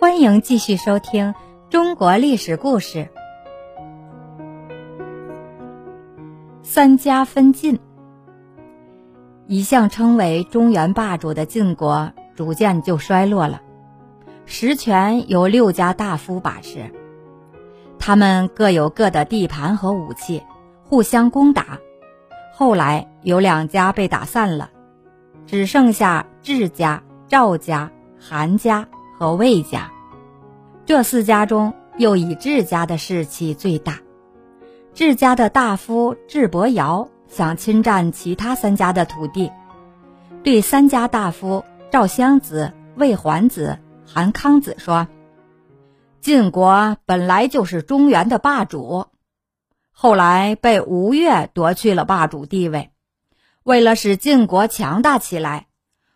欢迎继续收听中国历史故事。三家分晋，一向称为中原霸主的晋国，逐渐就衰落了。实权由六家大夫把持，他们各有各的地盘和武器，互相攻打。后来有两家被打散了，只剩下智家、赵家、韩家和魏家。这四家中，又以智家的士气最大。智家的大夫智伯瑶想侵占其他三家的土地，对三家大夫赵襄子、魏桓子、韩康子说：“晋国本来就是中原的霸主，后来被吴越夺去了霸主地位。为了使晋国强大起来，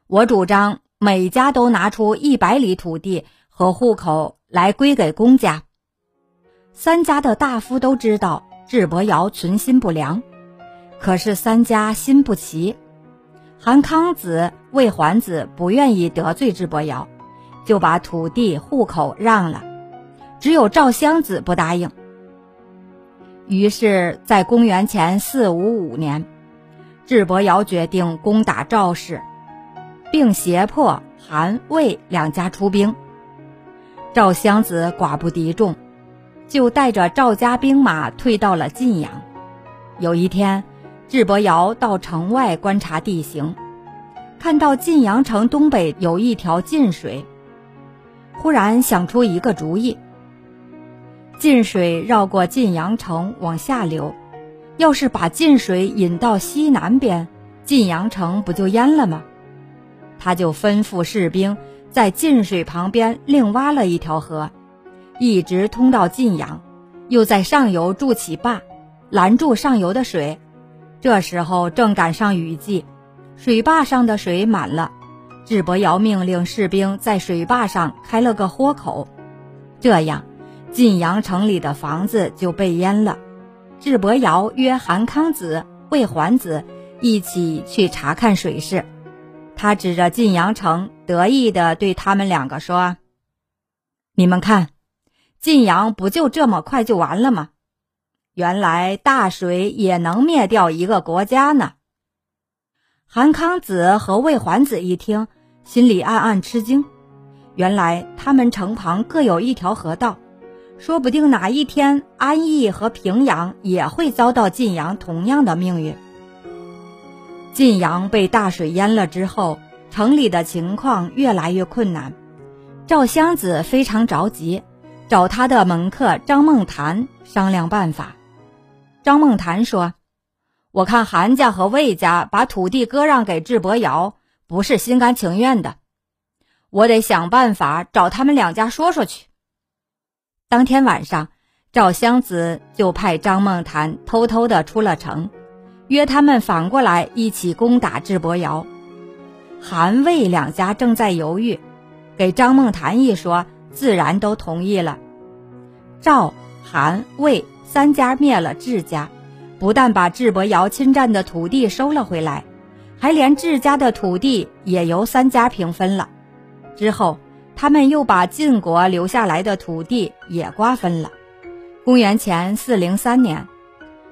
我主张每家都拿出一百里土地和户口。”来归给公家。三家的大夫都知道智伯瑶存心不良，可是三家心不齐。韩康子、魏桓子不愿意得罪智伯瑶，就把土地户口让了。只有赵襄子不答应。于是，在公元前四五五年，智伯瑶决定攻打赵氏，并胁迫韩、魏两家出兵。赵襄子寡不敌众，就带着赵家兵马退到了晋阳。有一天，智伯瑶到城外观察地形，看到晋阳城东北有一条晋水，忽然想出一个主意：晋水绕过晋阳城往下流，要是把晋水引到西南边，晋阳城不就淹了吗？他就吩咐士兵。在晋水旁边另挖了一条河，一直通到晋阳，又在上游筑起坝，拦住上游的水。这时候正赶上雨季，水坝上的水满了。智伯瑶命令士兵在水坝上开了个豁口，这样晋阳城里的房子就被淹了。智伯瑶约韩康子、魏桓子一起去查看水势。他指着晋阳城，得意地对他们两个说：“你们看，晋阳不就这么快就完了吗？原来大水也能灭掉一个国家呢。”韩康子和魏桓子一听，心里暗暗吃惊。原来他们城旁各有一条河道，说不定哪一天安邑和平阳也会遭到晋阳同样的命运。晋阳被大水淹了之后，城里的情况越来越困难。赵襄子非常着急，找他的门客张孟谈商量办法。张孟谈说：“我看韩家和魏家把土地割让给智伯瑶，不是心甘情愿的。我得想办法找他们两家说说去。”当天晚上，赵襄子就派张孟谈偷偷的出了城。约他们反过来一起攻打智伯瑶，韩魏两家正在犹豫，给张孟谈一说，自然都同意了。赵、韩、魏三家灭了智家，不但把智伯瑶侵占的土地收了回来，还连智家的土地也由三家平分了。之后，他们又把晋国留下来的土地也瓜分了。公元前四零三年，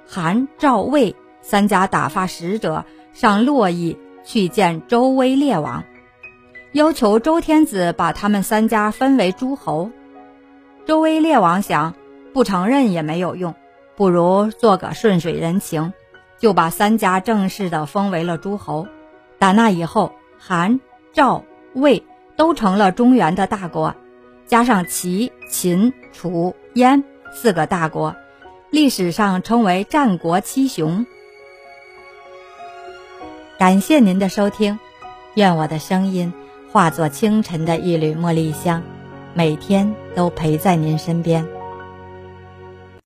韩、赵、魏。三家打发使者上洛邑去见周威烈王，要求周天子把他们三家分为诸侯。周威烈王想，不承认也没有用，不如做个顺水人情，就把三家正式的封为了诸侯。打那以后，韩、赵、魏都成了中原的大国，加上齐、秦、楚、燕四个大国，历史上称为战国七雄。感谢您的收听，愿我的声音化作清晨的一缕茉莉香，每天都陪在您身边。